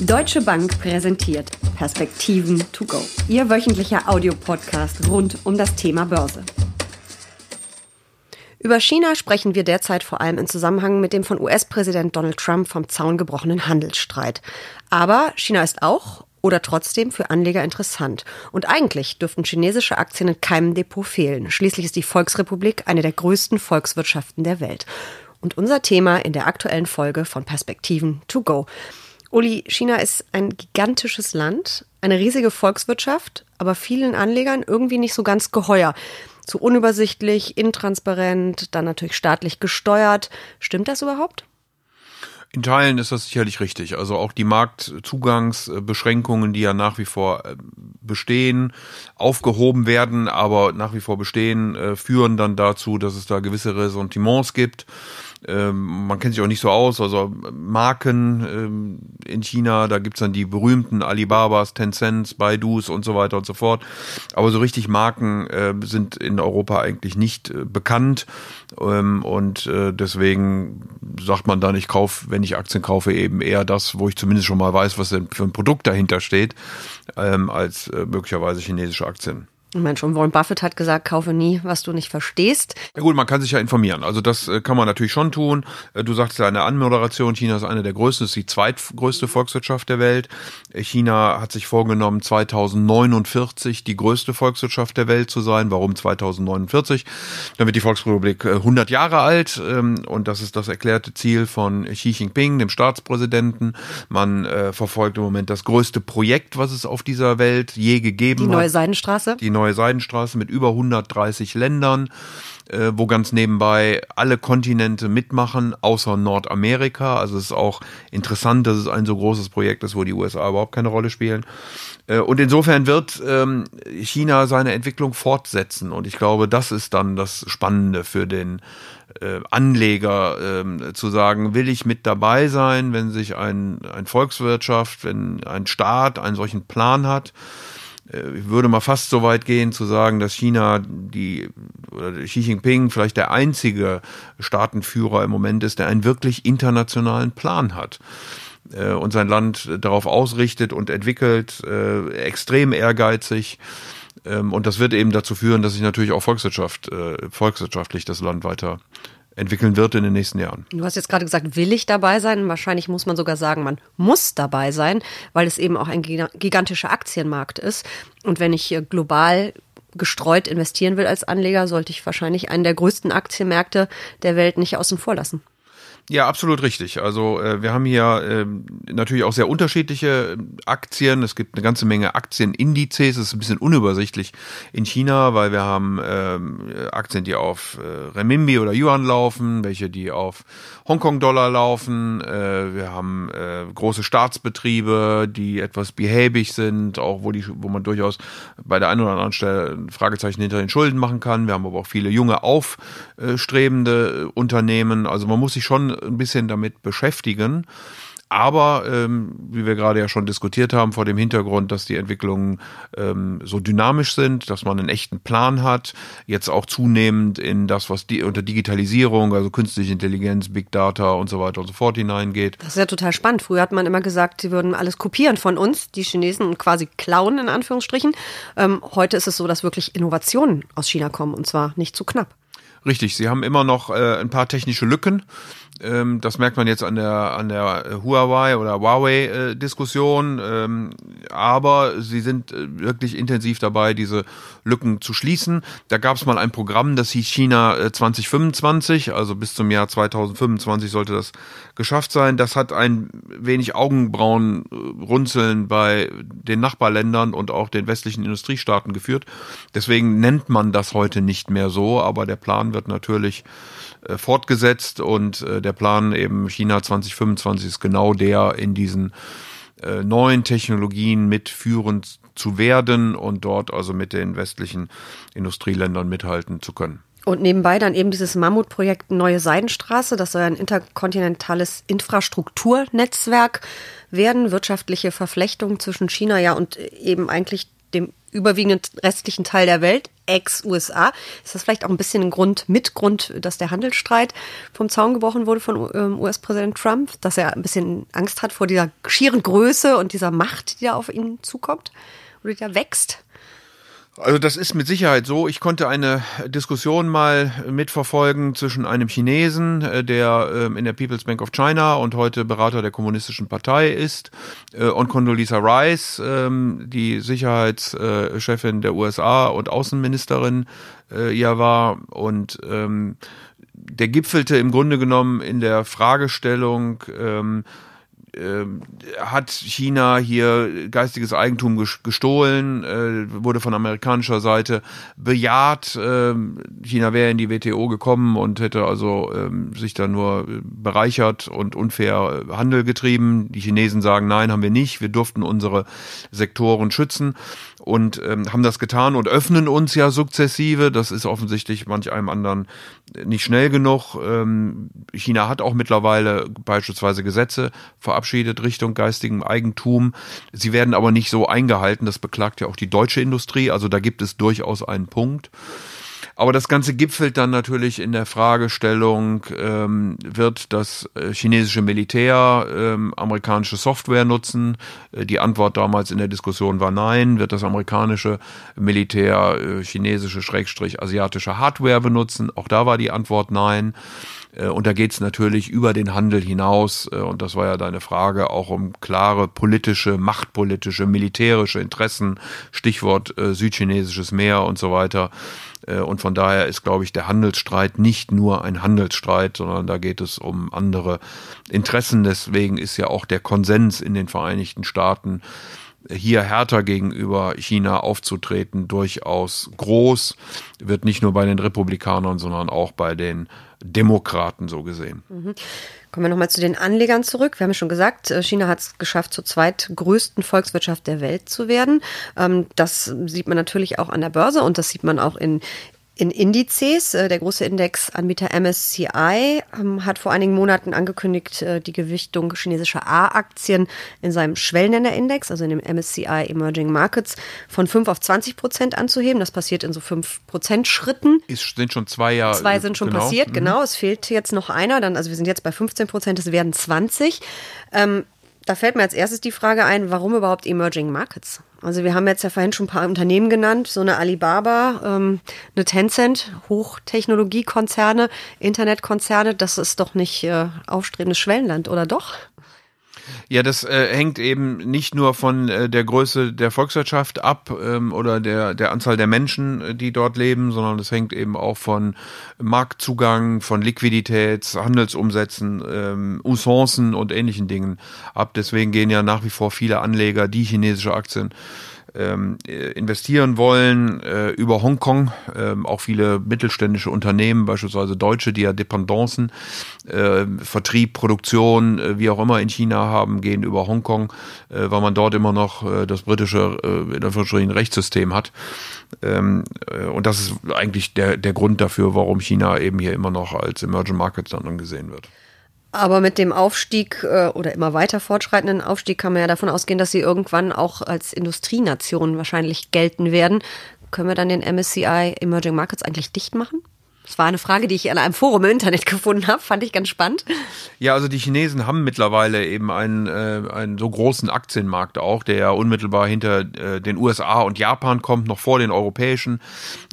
Deutsche Bank präsentiert Perspektiven to go. Ihr wöchentlicher Audiopodcast rund um das Thema Börse. Über China sprechen wir derzeit vor allem in Zusammenhang mit dem von US-Präsident Donald Trump vom Zaun gebrochenen Handelsstreit. Aber China ist auch oder trotzdem für Anleger interessant. Und eigentlich dürften chinesische Aktien in keinem Depot fehlen. Schließlich ist die Volksrepublik eine der größten Volkswirtschaften der Welt. Und unser Thema in der aktuellen Folge von Perspektiven to go. Uli, China ist ein gigantisches Land, eine riesige Volkswirtschaft, aber vielen Anlegern irgendwie nicht so ganz geheuer. Zu unübersichtlich, intransparent, dann natürlich staatlich gesteuert. Stimmt das überhaupt? In Teilen ist das sicherlich richtig. Also auch die Marktzugangsbeschränkungen, die ja nach wie vor äh, bestehen, aufgehoben werden, aber nach wie vor bestehen, äh, führen dann dazu, dass es da gewisse Ressentiments gibt. Ähm, man kennt sich auch nicht so aus, also Marken ähm, in China, da gibt's dann die berühmten Alibabas, Tencents, Baidus und so weiter und so fort. Aber so richtig Marken äh, sind in Europa eigentlich nicht äh, bekannt. Ähm, und äh, deswegen sagt man dann, ich kaufe, wenn ich Aktien kaufe, eben eher das, wo ich zumindest schon mal weiß, was denn für ein Produkt dahinter steht, ähm, als äh, möglicherweise chinesische Aktien. Ich meine, schon Warren Buffett hat gesagt, kaufe nie, was du nicht verstehst. Ja gut, man kann sich ja informieren. Also das äh, kann man natürlich schon tun. Äh, du sagst ja in der Anmoderation, China ist eine der größten, ist die zweitgrößte Volkswirtschaft der Welt. Äh, China hat sich vorgenommen, 2049 die größte Volkswirtschaft der Welt zu sein. Warum 2049? Dann wird die Volksrepublik 100 Jahre alt ähm, und das ist das erklärte Ziel von Xi Jinping, dem Staatspräsidenten. Man verfolgt im Moment das größte Projekt, was es auf dieser Welt je gegeben hat. Die neue Seidenstraße? Die neue Seidenstraße mit über 130 Ländern, äh, wo ganz nebenbei alle Kontinente mitmachen, außer Nordamerika. Also es ist auch interessant, dass es ein so großes Projekt ist, wo die USA überhaupt keine Rolle spielen. Äh, und insofern wird ähm, China seine Entwicklung fortsetzen. Und ich glaube, das ist dann das Spannende für den äh, Anleger äh, zu sagen, will ich mit dabei sein, wenn sich ein, ein Volkswirtschaft, wenn ein Staat einen solchen Plan hat ich würde mal fast so weit gehen zu sagen, dass China die oder Xi Jinping vielleicht der einzige Staatenführer im Moment ist, der einen wirklich internationalen Plan hat äh, und sein Land darauf ausrichtet und entwickelt, äh, extrem ehrgeizig. Ähm, und das wird eben dazu führen, dass sich natürlich auch Volkswirtschaft, volkswirtschaftlich das Land weiter entwickeln wird in den nächsten Jahren. Du hast jetzt gerade gesagt, will ich dabei sein? Wahrscheinlich muss man sogar sagen, man muss dabei sein, weil es eben auch ein gigantischer Aktienmarkt ist. Und wenn ich global gestreut investieren will als Anleger, sollte ich wahrscheinlich einen der größten Aktienmärkte der Welt nicht außen vor lassen. Ja, absolut richtig. Also äh, wir haben hier äh, natürlich auch sehr unterschiedliche ähm, Aktien. Es gibt eine ganze Menge Aktienindizes. Es ist ein bisschen unübersichtlich in China, weil wir haben äh, Aktien, die auf äh, Renminbi oder Yuan laufen, welche die auf Hongkong-Dollar laufen. Äh, wir haben äh, große Staatsbetriebe, die etwas behäbig sind, auch wo die, wo man durchaus bei der einen oder anderen Stelle ein Fragezeichen hinter den Schulden machen kann. Wir haben aber auch viele junge aufstrebende Unternehmen. Also man muss sich schon ein bisschen damit beschäftigen. Aber ähm, wie wir gerade ja schon diskutiert haben, vor dem Hintergrund, dass die Entwicklungen ähm, so dynamisch sind, dass man einen echten Plan hat, jetzt auch zunehmend in das, was die unter Digitalisierung, also künstliche Intelligenz, Big Data und so weiter und so fort hineingeht. Das ist ja total spannend. Früher hat man immer gesagt, sie würden alles kopieren von uns, die Chinesen, und quasi klauen in Anführungsstrichen. Ähm, heute ist es so, dass wirklich Innovationen aus China kommen und zwar nicht zu knapp. Richtig, sie haben immer noch äh, ein paar technische Lücken. Ähm, das merkt man jetzt an der an der Huawei oder Huawei äh. Ähm, aber sie sind äh, wirklich intensiv dabei, diese Lücken zu schließen. Da gab es mal ein Programm, das hieß China äh, 2025, also bis zum Jahr 2025 sollte das geschafft sein. Das hat ein wenig Augenbrauenrunzeln bei den Nachbarländern und auch den westlichen Industriestaaten geführt. Deswegen nennt man das heute nicht mehr so, aber der Plan wird natürlich äh, fortgesetzt und äh, der Plan eben China 2025 ist genau der in diesen äh, neuen Technologien mitführend zu werden und dort also mit den westlichen Industrieländern mithalten zu können. Und nebenbei dann eben dieses Mammutprojekt Neue Seidenstraße, das soll ein interkontinentales Infrastrukturnetzwerk werden, wirtschaftliche Verflechtung zwischen China ja und eben eigentlich dem überwiegenden restlichen Teil der Welt ex-USA. Ist das vielleicht auch ein bisschen ein Grund, Mitgrund, dass der Handelsstreit vom Zaun gebrochen wurde von ähm, US-Präsident Trump, dass er ein bisschen Angst hat vor dieser schieren Größe und dieser Macht, die da auf ihn zukommt oder die da wächst? Also das ist mit Sicherheit so. Ich konnte eine Diskussion mal mitverfolgen zwischen einem Chinesen, äh, der ähm, in der People's Bank of China und heute Berater der Kommunistischen Partei ist, äh, und Condoleezza Rice, ähm, die Sicherheitschefin der USA und Außenministerin äh, ja war. Und ähm, der gipfelte im Grunde genommen in der Fragestellung, hat China hier geistiges Eigentum gestohlen, äh, wurde von amerikanischer Seite bejaht. Äh, China wäre in die WTO gekommen und hätte also äh, sich da nur bereichert und unfair Handel getrieben. Die Chinesen sagen, nein, haben wir nicht. Wir durften unsere Sektoren schützen und ähm, haben das getan und öffnen uns ja sukzessive. Das ist offensichtlich manch einem anderen nicht schnell genug. Ähm, China hat auch mittlerweile beispielsweise Gesetze verabschiedet Richtung geistigem Eigentum. Sie werden aber nicht so eingehalten. Das beklagt ja auch die deutsche Industrie. Also da gibt es durchaus einen Punkt. Aber das Ganze gipfelt dann natürlich in der Fragestellung, ähm, wird das äh, chinesische Militär ähm, amerikanische Software nutzen? Äh, die Antwort damals in der Diskussion war nein. Wird das amerikanische Militär äh, chinesische, schrägstrich asiatische Hardware benutzen? Auch da war die Antwort nein. Äh, und da geht es natürlich über den Handel hinaus, äh, und das war ja deine Frage, auch um klare politische, machtpolitische, militärische Interessen, Stichwort äh, südchinesisches Meer und so weiter. Und von daher ist, glaube ich, der Handelsstreit nicht nur ein Handelsstreit, sondern da geht es um andere Interessen. Deswegen ist ja auch der Konsens in den Vereinigten Staaten, hier härter gegenüber China aufzutreten, durchaus groß, wird nicht nur bei den Republikanern, sondern auch bei den Demokraten so gesehen. Mhm. Kommen wir nochmal zu den Anlegern zurück. Wir haben schon gesagt, äh, China hat es geschafft, zur zweitgrößten Volkswirtschaft der Welt zu werden. Ähm, das sieht man natürlich auch an der Börse und das sieht man auch in in Indizes. Äh, der große Indexanbieter MSCI ähm, hat vor einigen Monaten angekündigt, äh, die Gewichtung chinesischer A-Aktien in seinem Schwellenländerindex, also in dem MSCI Emerging Markets, von 5 auf 20 Prozent anzuheben. Das passiert in so 5 Prozent Schritten. Es sind schon zwei Jahre. Zwei sind schon genau. passiert, mhm. genau. Es fehlt jetzt noch einer. Dann, also wir sind jetzt bei 15 Prozent, es werden 20. Ähm, da fällt mir als erstes die Frage ein, warum überhaupt Emerging Markets? Also wir haben jetzt ja vorhin schon ein paar Unternehmen genannt, so eine Alibaba, ähm, eine Tencent, Hochtechnologiekonzerne, Internetkonzerne, das ist doch nicht äh, aufstrebendes Schwellenland, oder doch? Ja, das äh, hängt eben nicht nur von äh, der Größe der Volkswirtschaft ab ähm, oder der, der Anzahl der Menschen, äh, die dort leben, sondern es hängt eben auch von Marktzugang, von Liquiditäts-, Handelsumsätzen, ähm, Usancen und ähnlichen Dingen ab. Deswegen gehen ja nach wie vor viele Anleger, die chinesische Aktien ähm, äh, investieren wollen äh, über Hongkong. Ähm, auch viele mittelständische Unternehmen, beispielsweise Deutsche, die ja Dependancen, äh, Vertrieb, Produktion, äh, wie auch immer in China haben, gehen über Hongkong, äh, weil man dort immer noch äh, das britische äh, in Anführungsstrichen Rechtssystem hat. Ähm, äh, und das ist eigentlich der, der Grund dafür, warum China eben hier immer noch als Emerging Market dann angesehen wird. Aber mit dem Aufstieg äh, oder immer weiter fortschreitenden Aufstieg kann man ja davon ausgehen, dass sie irgendwann auch als Industrienation wahrscheinlich gelten werden. Können wir dann den MSCI Emerging Markets eigentlich dicht machen? Das war eine Frage, die ich in einem Forum im Internet gefunden habe, fand ich ganz spannend. Ja, also die Chinesen haben mittlerweile eben einen, äh, einen so großen Aktienmarkt auch, der ja unmittelbar hinter äh, den USA und Japan kommt, noch vor den europäischen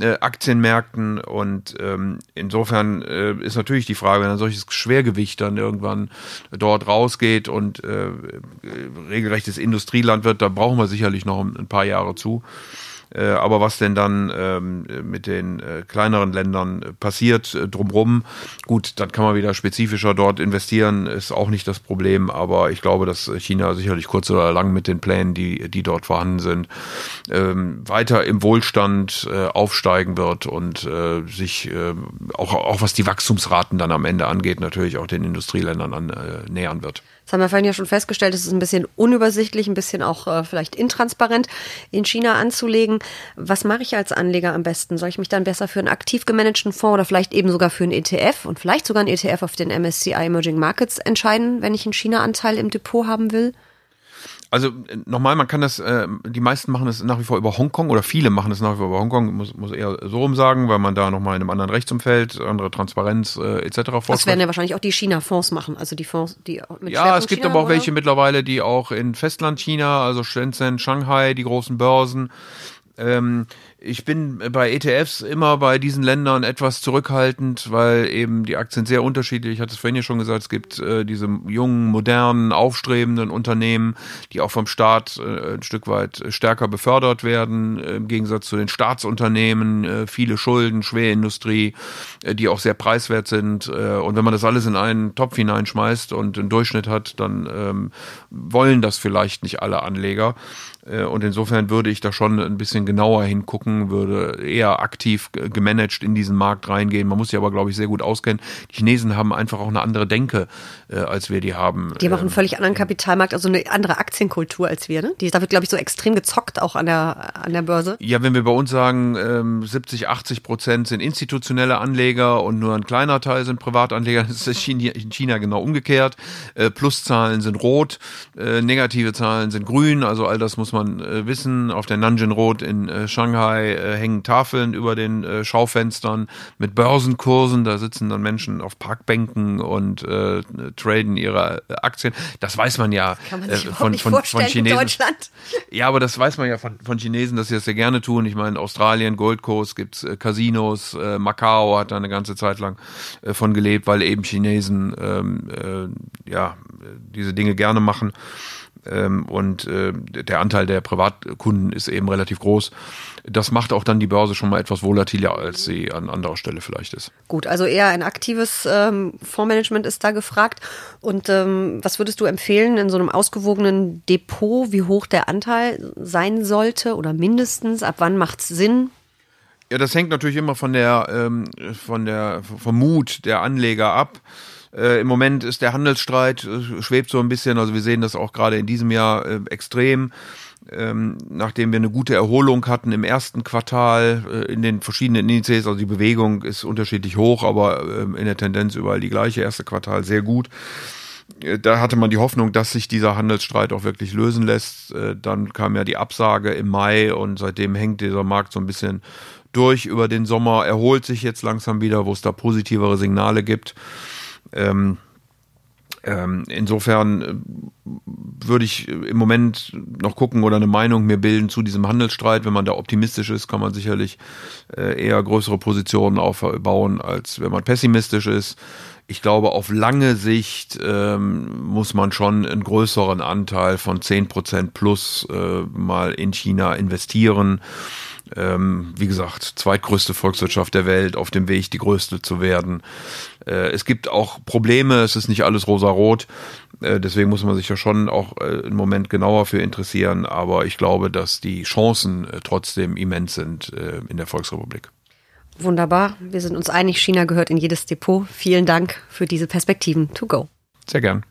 äh, Aktienmärkten. Und ähm, insofern äh, ist natürlich die Frage, wenn ein solches Schwergewicht dann irgendwann dort rausgeht und äh, regelrechtes Industrieland wird, da brauchen wir sicherlich noch ein paar Jahre zu. Äh, aber was denn dann ähm, mit den äh, kleineren Ländern passiert äh, drumrum, gut, dann kann man wieder spezifischer dort investieren, ist auch nicht das Problem. Aber ich glaube, dass China sicherlich kurz oder lang mit den Plänen, die, die dort vorhanden sind, ähm, weiter im Wohlstand aufsteigen wird und sich äh, auch, auch was die Wachstumsraten dann am Ende angeht, natürlich auch den Industrieländern an, äh, nähern wird. Das haben wir vorhin ja schon festgestellt, es ist ein bisschen unübersichtlich, ein bisschen auch äh, vielleicht intransparent in China anzulegen. Was mache ich als Anleger am besten? Soll ich mich dann besser für einen aktiv gemanagten Fonds oder vielleicht eben sogar für einen ETF und vielleicht sogar einen ETF auf den MSCI Emerging Markets entscheiden, wenn ich einen China-Anteil im Depot haben will? Also nochmal, man kann das, äh, die meisten machen es nach wie vor über Hongkong oder viele machen es nach wie vor über Hongkong, muss, muss eher so rum sagen, weil man da nochmal in einem anderen Rechtsumfeld, andere Transparenz äh, etc. vorschreibt. Das werden ja wahrscheinlich auch die China-Fonds machen, also die Fonds, die mit Ja, es gibt China, aber auch oder? welche mittlerweile, die auch in Festland China, also Shenzhen, Shanghai, die großen Börsen, ähm, ich bin bei ETFs immer bei diesen Ländern etwas zurückhaltend, weil eben die Aktien sehr unterschiedlich. Ich hatte es vorhin ja schon gesagt, es gibt äh, diese jungen, modernen, aufstrebenden Unternehmen, die auch vom Staat äh, ein Stück weit stärker befördert werden, äh, im Gegensatz zu den Staatsunternehmen, äh, viele Schulden, Schwerindustrie, äh, die auch sehr preiswert sind. Äh, und wenn man das alles in einen Topf hineinschmeißt und einen Durchschnitt hat, dann ähm, wollen das vielleicht nicht alle Anleger. Und insofern würde ich da schon ein bisschen genauer hingucken, würde eher aktiv gemanagt in diesen Markt reingehen. Man muss sich aber, glaube ich, sehr gut auskennen. Die Chinesen haben einfach auch eine andere Denke, äh, als wir die haben. Die haben auch einen ähm, völlig anderen Kapitalmarkt, also eine andere Aktienkultur als wir. Ne? Die, da wird, glaube ich, so extrem gezockt auch an der, an der Börse. Ja, wenn wir bei uns sagen, 70, ähm, 80 Prozent sind institutionelle Anleger und nur ein kleiner Teil sind Privatanleger, das ist in China genau umgekehrt. Äh, Pluszahlen sind rot, negative Zahlen sind grün, also all das muss man äh, wissen, auf der Nanjing Road in äh, Shanghai äh, hängen Tafeln über den äh, Schaufenstern mit Börsenkursen. Da sitzen dann Menschen auf Parkbänken und äh, traden ihre äh, Aktien. Das weiß man ja Kann man sich äh, von, von, von Chinesen. In Deutschland. Ja, aber das weiß man ja von, von Chinesen, dass sie das sehr gerne tun. Ich meine, Australien, Gold Coast gibt's äh, Casinos, äh, Macau hat da eine ganze Zeit lang äh, von gelebt, weil eben Chinesen ähm, äh, ja diese Dinge gerne machen. Ähm, und äh, der Anteil der Privatkunden ist eben relativ groß. Das macht auch dann die Börse schon mal etwas volatiler, als sie an anderer Stelle vielleicht ist. Gut, also eher ein aktives ähm, Fondsmanagement ist da gefragt. Und ähm, was würdest du empfehlen in so einem ausgewogenen Depot, wie hoch der Anteil sein sollte oder mindestens? Ab wann macht es Sinn? Ja, das hängt natürlich immer von der, ähm, von der, vom Mut der Anleger ab. Äh, Im Moment ist der Handelsstreit, äh, schwebt so ein bisschen, also wir sehen das auch gerade in diesem Jahr äh, extrem. Ähm, nachdem wir eine gute Erholung hatten im ersten Quartal äh, in den verschiedenen Indizes, also die Bewegung ist unterschiedlich hoch, aber ähm, in der Tendenz überall die gleiche, erste Quartal sehr gut. Äh, da hatte man die Hoffnung, dass sich dieser Handelsstreit auch wirklich lösen lässt. Äh, dann kam ja die Absage im Mai und seitdem hängt dieser Markt so ein bisschen durch über den Sommer, erholt sich jetzt langsam wieder, wo es da positivere Signale gibt. Ähm, ähm, insofern äh, würde ich im Moment noch gucken oder eine Meinung mir bilden zu diesem Handelsstreit. Wenn man da optimistisch ist, kann man sicherlich äh, eher größere Positionen aufbauen, als wenn man pessimistisch ist. Ich glaube, auf lange Sicht ähm, muss man schon einen größeren Anteil von zehn Prozent plus äh, mal in China investieren ähm, wie gesagt, zweitgrößte Volkswirtschaft der Welt, auf dem Weg, die größte zu werden. Äh, es gibt auch Probleme, es ist nicht alles rosarot. Äh, deswegen muss man sich ja schon auch äh, einen Moment genauer für interessieren. Aber ich glaube, dass die Chancen äh, trotzdem immens sind äh, in der Volksrepublik. Wunderbar. Wir sind uns einig, China gehört in jedes Depot. Vielen Dank für diese Perspektiven. To go. Sehr gern.